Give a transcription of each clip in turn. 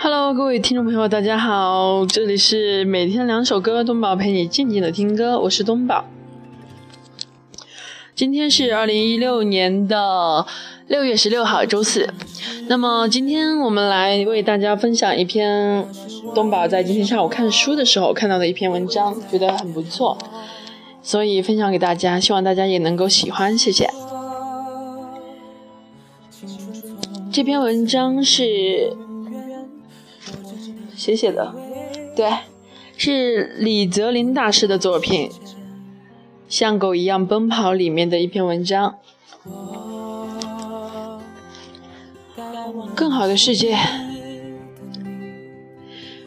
Hello，各位听众朋友，大家好，这里是每天两首歌，东宝陪你静静的听歌，我是东宝。今天是二零一六年的六月十六号，周四。那么今天我们来为大家分享一篇东宝在今天下午看书的时候看到的一篇文章，觉得很不错，所以分享给大家，希望大家也能够喜欢，谢谢。这篇文章是。谁写的？对，是李泽林大师的作品《像狗一样奔跑》里面的一篇文章。更好的世界，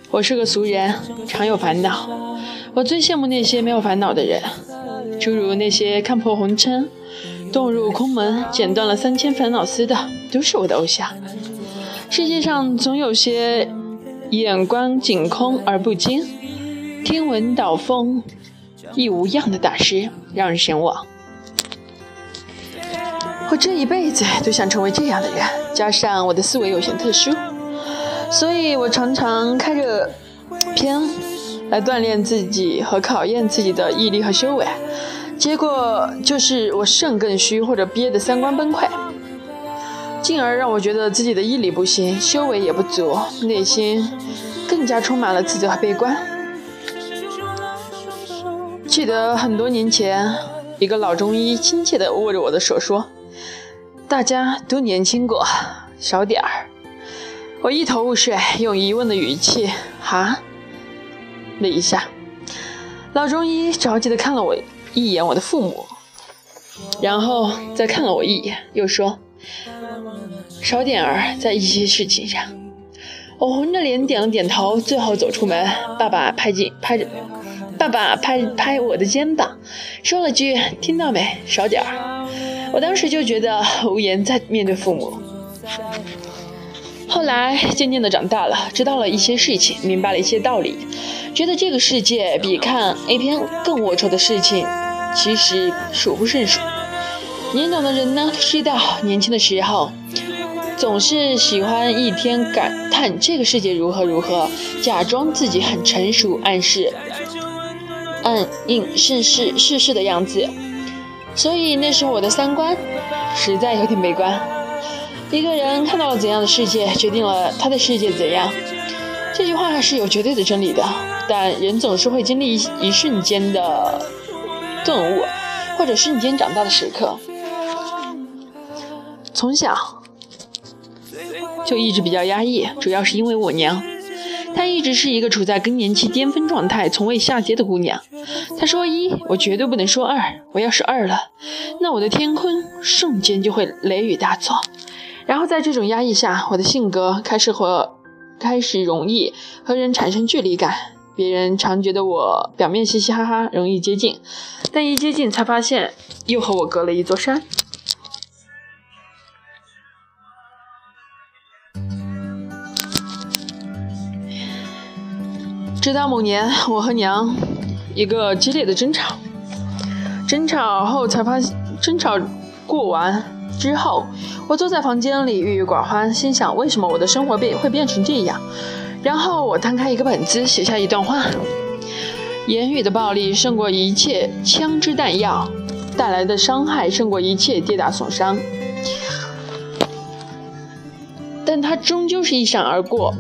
我是个俗人，常有烦恼。我最羡慕那些没有烦恼的人，诸如那些看破红尘、遁入空门、剪断了三千烦恼丝的，都是我的偶像。世界上总有些。眼观景空而不惊，听闻道风亦无恙的大师，让人神往。我这一辈子都想成为这样的人，加上我的思维有些特殊，所以我常常开着篇来锻炼自己和考验自己的毅力和修为，结果就是我肾更虚或者憋得三观崩溃。进而让我觉得自己的毅力不行，修为也不足，内心更加充满了自责和悲观。记得很多年前，一个老中医亲切地握着我的手说：“大家都年轻过，少点儿。”我一头雾水，用疑问的语气：“哈？”了一下，老中医着急地看了我一眼，我的父母，然后再看了我一眼，又说。少点儿在一些事情上，我红着脸点了点头，最后走出门。爸爸拍紧拍着，爸爸拍拍我的肩膀，说了句：“听到没？少点儿。”我当时就觉得无言再面对父母。后来渐渐的长大了，知道了一些事情，明白了一些道理，觉得这个世界比看 A 片更龌龊的事情，其实数不胜数。年长的人呢，知道年轻的时候，总是喜欢一天感叹这个世界如何如何，假装自己很成熟，暗示暗应世事世事的样子。所以那时候我的三观实在有点悲观。一个人看到了怎样的世界，决定了他的世界怎样。这句话是有绝对的真理的，但人总是会经历一一瞬间的顿悟，或者瞬间长大的时刻。从小就一直比较压抑，主要是因为我娘，她一直是一个处在更年期巅峰状态、从未下阶的姑娘。她说一，我绝对不能说二，我要是二了，那我的天空瞬间就会雷雨大作。然后在这种压抑下，我的性格开始和开始容易和人产生距离感。别人常觉得我表面嘻嘻哈哈，容易接近，但一接近才发现又和我隔了一座山。直到某年，我和娘一个激烈的争吵，争吵后才发现，争吵过完之后，我坐在房间里郁郁寡欢，心想为什么我的生活变会变成这样？然后我摊开一个本子，写下一段话：言语的暴力胜过一切枪支弹药带来的伤害，胜过一切跌打损伤，但它终究是一闪而过。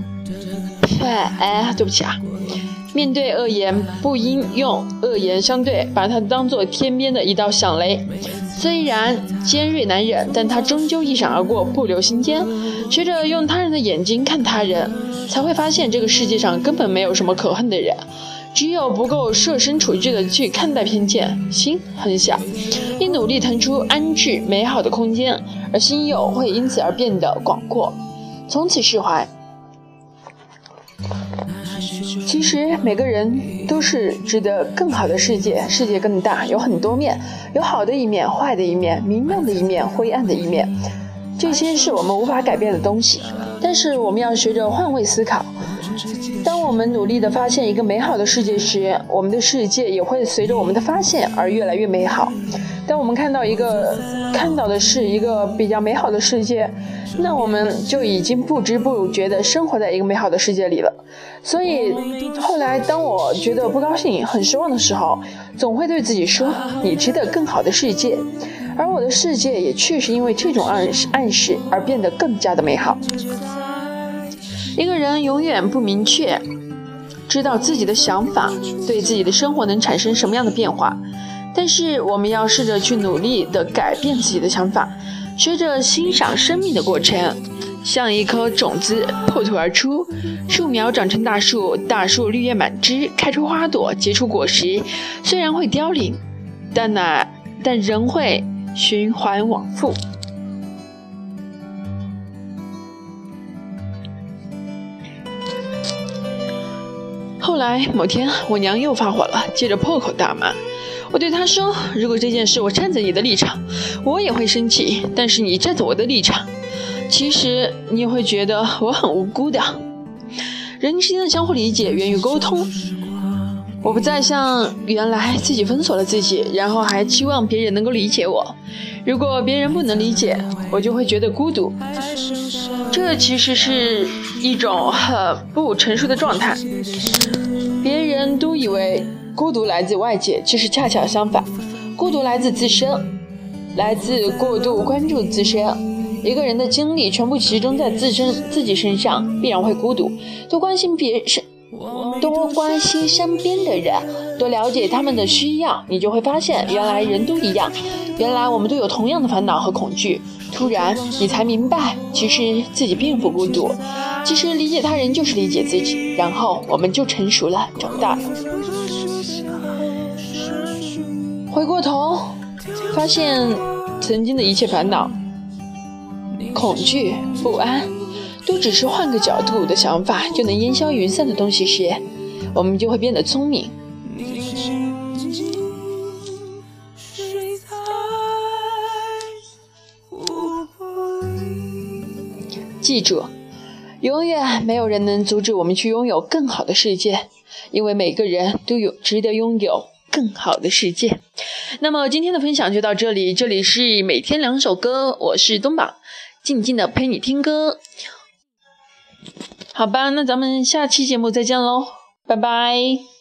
哎，对不起啊。面对恶言，不应用恶言相对，把它当做天边的一道响雷。虽然尖锐难忍，但它终究一闪而过，不留心间。学着用他人的眼睛看他人，才会发现这个世界上根本没有什么可恨的人。只有不够设身处地的去看待偏见，心很小，应努力腾出安置美好的空间，而心又会因此而变得广阔，从此释怀。其实每个人都是值得更好的世界，世界更大，有很多面，有好的一面，坏的一面，明亮的一面，灰暗的一面。这些是我们无法改变的东西，但是我们要学着换位思考。当我们努力地发现一个美好的世界时，我们的世界也会随着我们的发现而越来越美好。当我们看到一个看到的是一个比较美好的世界，那我们就已经不知不觉地生活在一个美好的世界里了。所以后来，当我觉得不高兴、很失望的时候，总会对自己说：“你值得更好的世界。”而我的世界也确实因为这种暗示暗示而变得更加的美好。一个人永远不明确知道自己的想法对自己的生活能产生什么样的变化，但是我们要试着去努力的改变自己的想法，学着欣赏生命的过程，像一颗种子破土而出，树苗长成大树，大树绿叶满枝，开出花朵，结出果实。虽然会凋零，但那但仍会循环往复。后来某天，我娘又发火了，接着破口大骂。我对她说：“如果这件事我站在你的立场，我也会生气。但是你站在我的立场，其实你也会觉得我很无辜的。人之间的相互理解源于沟通。我不再像原来自己封锁了自己，然后还期望别人能够理解我。如果别人不能理解，我就会觉得孤独。这其实是一种很不成熟的状态。”别人都以为孤独来自外界，其实恰恰相反，孤独来自自身，来自过度关注自身。一个人的精力全部集中在自身自己身上，必然会孤独。多关心别身，多关心身边的人，多了解他们的需要，你就会发现，原来人都一样，原来我们都有同样的烦恼和恐惧。突然，你才明白，其实自己并不孤独。其实理解他人就是理解自己，然后我们就成熟了，长大了。回过头，发现曾经的一切烦恼、恐惧、不安，都只是换个角度的想法就能烟消云散的东西时，我们就会变得聪明。记住。永远没有人能阻止我们去拥有更好的世界，因为每个人都有值得拥有更好的世界。那么今天的分享就到这里，这里是每天两首歌，我是东宝，静静的陪你听歌。好吧，那咱们下期节目再见喽，拜拜。